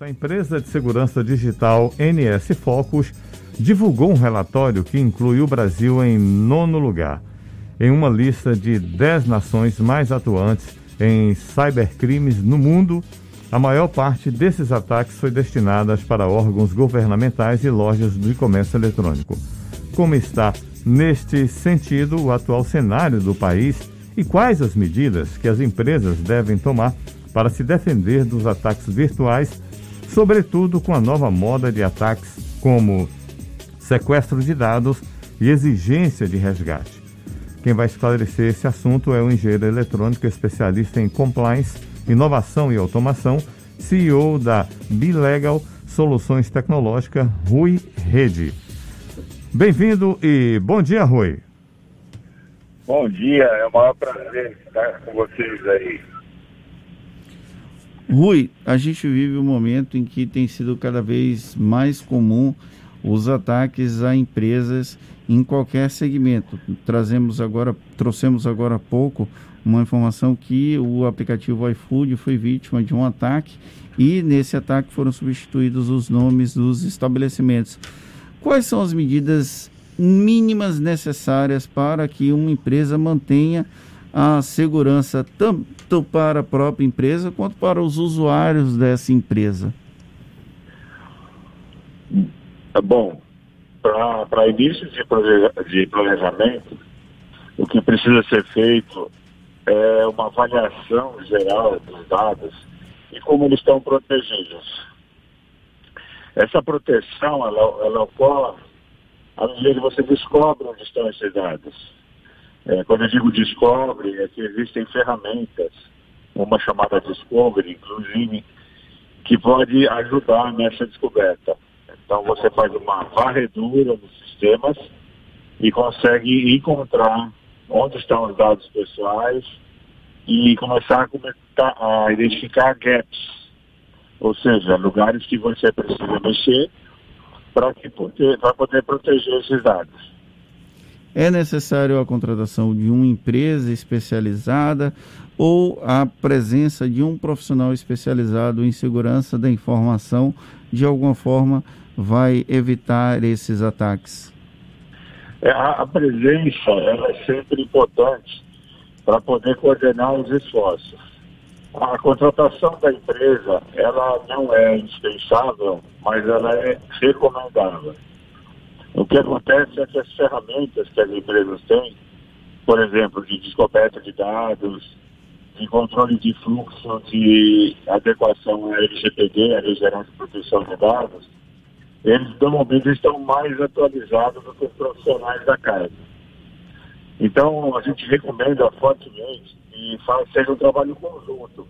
A empresa de segurança digital NS Focus divulgou um relatório que inclui o Brasil em nono lugar, em uma lista de 10 nações mais atuantes em cybercrimes no mundo. A maior parte desses ataques foi destinada para órgãos governamentais e lojas de comércio eletrônico. Como está, neste sentido, o atual cenário do país e quais as medidas que as empresas devem tomar para se defender dos ataques virtuais, sobretudo com a nova moda de ataques como sequestro de dados e exigência de resgate. Quem vai esclarecer esse assunto é o engenheiro eletrônico especialista em compliance, inovação e automação, CEO da Bilegal Soluções Tecnológicas, Rui Rede. Bem-vindo e bom dia, Rui. Bom dia, é um maior prazer estar com vocês aí. Rui, a gente vive um momento em que tem sido cada vez mais comum os ataques a empresas em qualquer segmento. Trazemos agora, trouxemos agora há pouco uma informação que o aplicativo iFood foi vítima de um ataque e nesse ataque foram substituídos os nomes dos estabelecimentos. Quais são as medidas mínimas necessárias para que uma empresa mantenha a segurança tanto para a própria empresa quanto para os usuários dessa empresa? É bom, para início de planejamento, o que precisa ser feito é uma avaliação geral dos dados e como eles estão protegidos. Essa proteção, ela, ela ocorre à medida que você descobre onde estão esses dados. É, quando eu digo descobre, é que existem ferramentas, uma chamada Discovery, inclusive, que pode ajudar nessa descoberta. Então você faz uma varredura nos sistemas e consegue encontrar onde estão os dados pessoais e começar a, a identificar gaps, ou seja, lugares que você precisa mexer para poder, poder proteger esses dados. É necessário a contratação de uma empresa especializada ou a presença de um profissional especializado em segurança da informação de alguma forma vai evitar esses ataques? É, a, presença é sempre importante para poder coordenar os esforços. A contratação da empresa, ela não é indispensável, mas ela é recomendável. O que acontece é que as ferramentas que as empresas têm, por exemplo, de descoberta de dados, de controle de fluxo, de adequação à LGPD, a Lei Geral de Proteção de Dados, eles normalmente estão mais atualizados do que os profissionais da casa. Então, a gente recomenda fortemente que seja um trabalho conjunto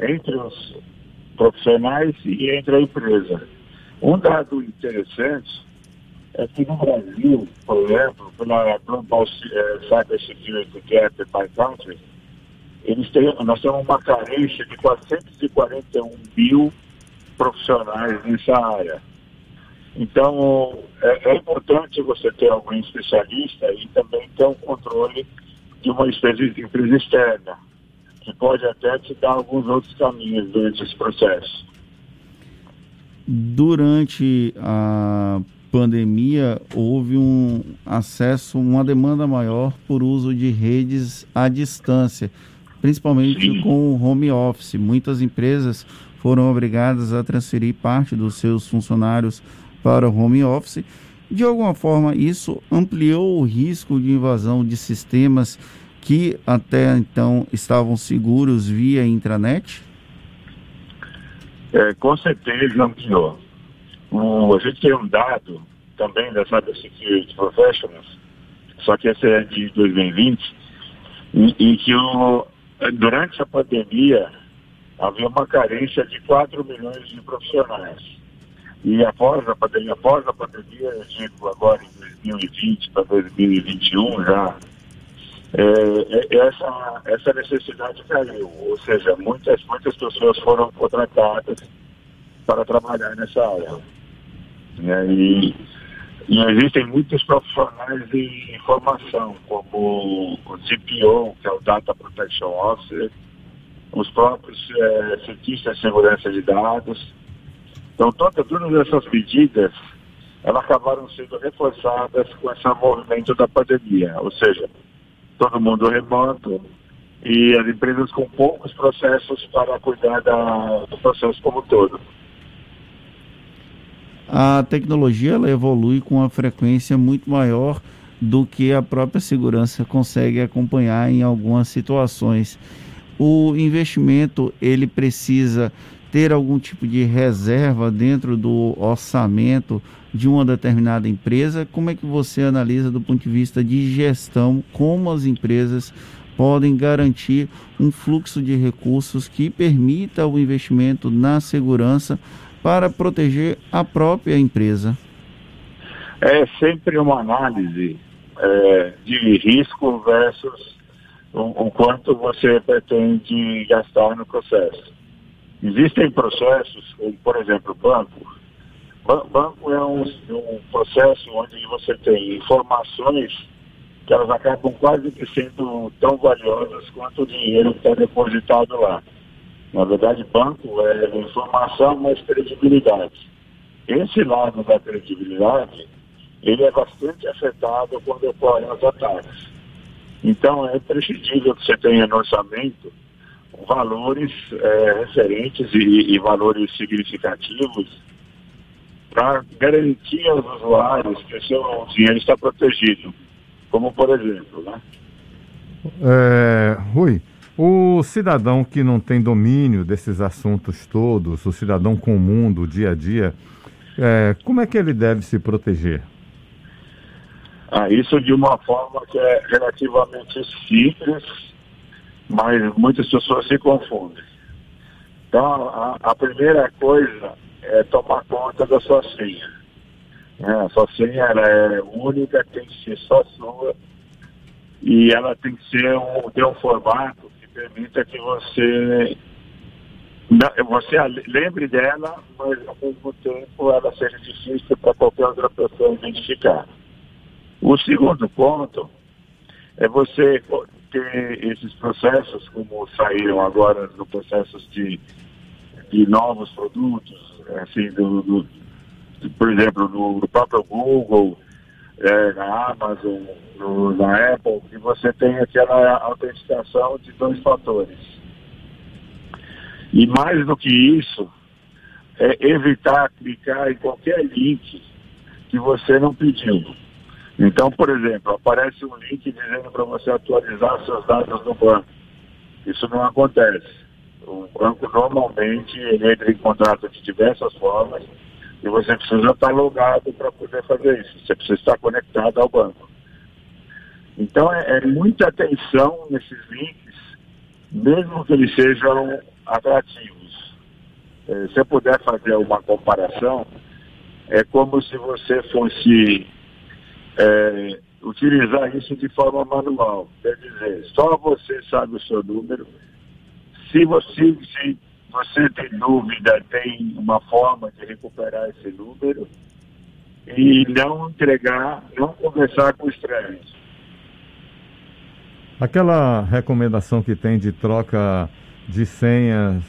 entre os profissionais e entre a empresa. Um dado interessante é que no Brasil, por exemplo, pela Global eh, Cyber Security Gap by Country, eles têm, nós temos uma carência de 441 mil profissionais nessa área. Então, é, é, importante você ter alguém especialista e também ter um controle de uma empresa, empresa externa, que pode até te dar alguns outros caminhos durante esse processo. Durante a pandemia, houve um acesso, uma demanda maior por uso de redes à distância, principalmente Sim. com o home office. Muitas empresas foram obrigadas a transferir parte dos seus funcionários para o home office. De alguma forma, isso ampliou o risco de invasão de sistemas que até então estavam seguros via intranet? É, com certeza ampliou. A gente tem um dado também da Cyber Security Professionals, só que esse é de 2020, e, e que o, durante a pandemia havia uma carência de 4 milhões de profissionais. E após a pandemia, após a pandemia, eu digo agora em 2020 para 2021 já, é, é, essa, essa necessidade caiu. Ou seja, muitas, muitas pessoas foram contratadas para trabalhar nessa área. Né? E, e existem muitos profissionais de informação, como o CPO, que é o Data Protection Officer, os próprios é, cientistas de segurança de dados, Então, todas, todas essas medidas, elas acabaram sendo reforçadas com esse movimento da pandemia, ou seja, todo mundo remoto e as empresas com poucos processos para cuidar da, do processo como um todo. A tecnologia ela evolui com uma frequência muito maior do que a própria segurança consegue acompanhar em algumas situações. O investimento ele precisa ter algum tipo de reserva dentro do orçamento de uma determinada empresa. Como é que você analisa do ponto de vista de gestão como as empresas podem garantir um fluxo de recursos que permita o investimento na segurança para proteger a própria empresa? É sempre uma análise é, de risco versus o, o, quanto você pretende gastar no processo. Existem processos, por exemplo banco. banco é um, um processo onde você tem informações que elas acabam quase que sendo tão valiosas quanto o dinheiro que está depositado lá. Na verdade, banco é informação, mas credibilidade. Esse lado da credibilidade ele é bastante afetado quando ocorrem os ataques. Então, é prescindível que você tenha no orçamento valores é, referentes e, e, valores significativos para garantir aos usuários que o seu dinheiro está protegido. Como, por exemplo, né? É, Rui, o cidadão que não tem domínio desses assuntos todos, o cidadão comum do dia a dia, é, como é que ele deve se proteger? Ah, isso de uma forma que é relativamente simples, mas muitas pessoas se confundem. Então, a, a primeira coisa é tomar conta da sua senha. É, a sua senha é única, tem que ser só sua, e ela tem que ser um, ter um formato permita que você você lembre dela, mas ao mesmo tempo ela seja difícil para qualquer outra pessoa identificar. O segundo ponto é você ter esses processos, como saíram agora no processos de, de novos produtos, assim, do, do, por exemplo, no, próprio Google, é, na Amazon, no, na Apple, que você tem aquela autenticação de dois fatores. E mais do que isso, é evitar clicar em qualquer link que você não pediu. Então, por exemplo, aparece um link dizendo para você atualizar seus dados no banco. Isso não acontece. O banco normalmente entra em contrato de diversas formas e você precisa estar logado para poder fazer isso. Você precisa estar conectado ao banco. Então é, é muita atenção nesses links, mesmo que eles sejam atrativos. É, se eu puder fazer uma comparação, é como se você fosse é, utilizar isso de forma manual. Quer dizer, só você sabe o seu número. Se você, se você tem dúvida, tem uma forma de recuperar esse número e não entregar, não conversar com estranhos. Aquela recomendação que tem de troca de senhas,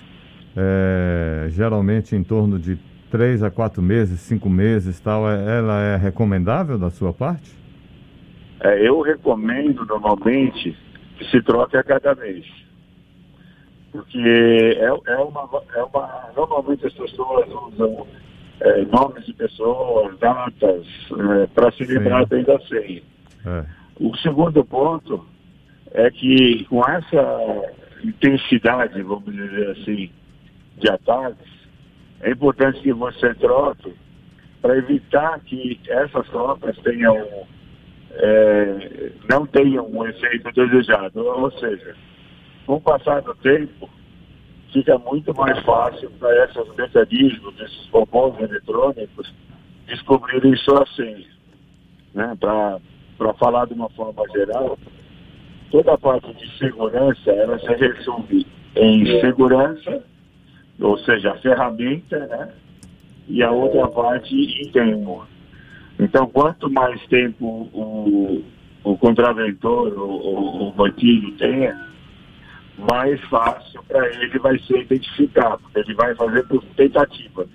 é, geralmente em torno de três a quatro meses, cinco meses, tal, é, ela é recomendável da sua parte? É, eu recomendo normalmente que se troque a cada mês. Porque é, é, uma, é uma. Normalmente as pessoas usam é, nomes de pessoas, datas, é, para se livrar bem da senha. É. O segundo ponto é que com essa intensidade, vamos dizer assim, de ataques, é importante que você troque para evitar que essas trocas tenham, é, não tenham um efeito desejado. Ou seja, com o passar do tempo, fica muito mais fácil para esses mecanismos, esses robôs eletrônicos, descobrirem sua senha. Né? Para falar de uma forma geral, toda a parte de segurança, ela se resume em segurança ou seja, a ferramenta, né? E a outra parte em tempo. Então, quanto mais tempo o, o contraventor, o, o bandido tenha, mais fácil para ele vai ser identificado, ele vai fazer por tentativa.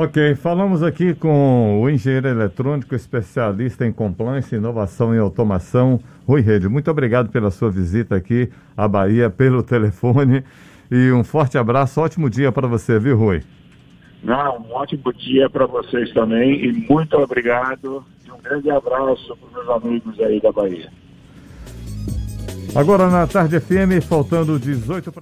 Ok, falamos aqui com o engenheiro eletrônico, especialista em compliance, inovação e automação, Rui Rede. Muito obrigado pela sua visita aqui à Bahia pelo telefone e um forte abraço, ótimo dia para você, viu, Rui? Não, um ótimo dia para vocês também e muito obrigado e um grande abraço para os meus amigos aí da Bahia. Agora na tarde FM, faltando 18 para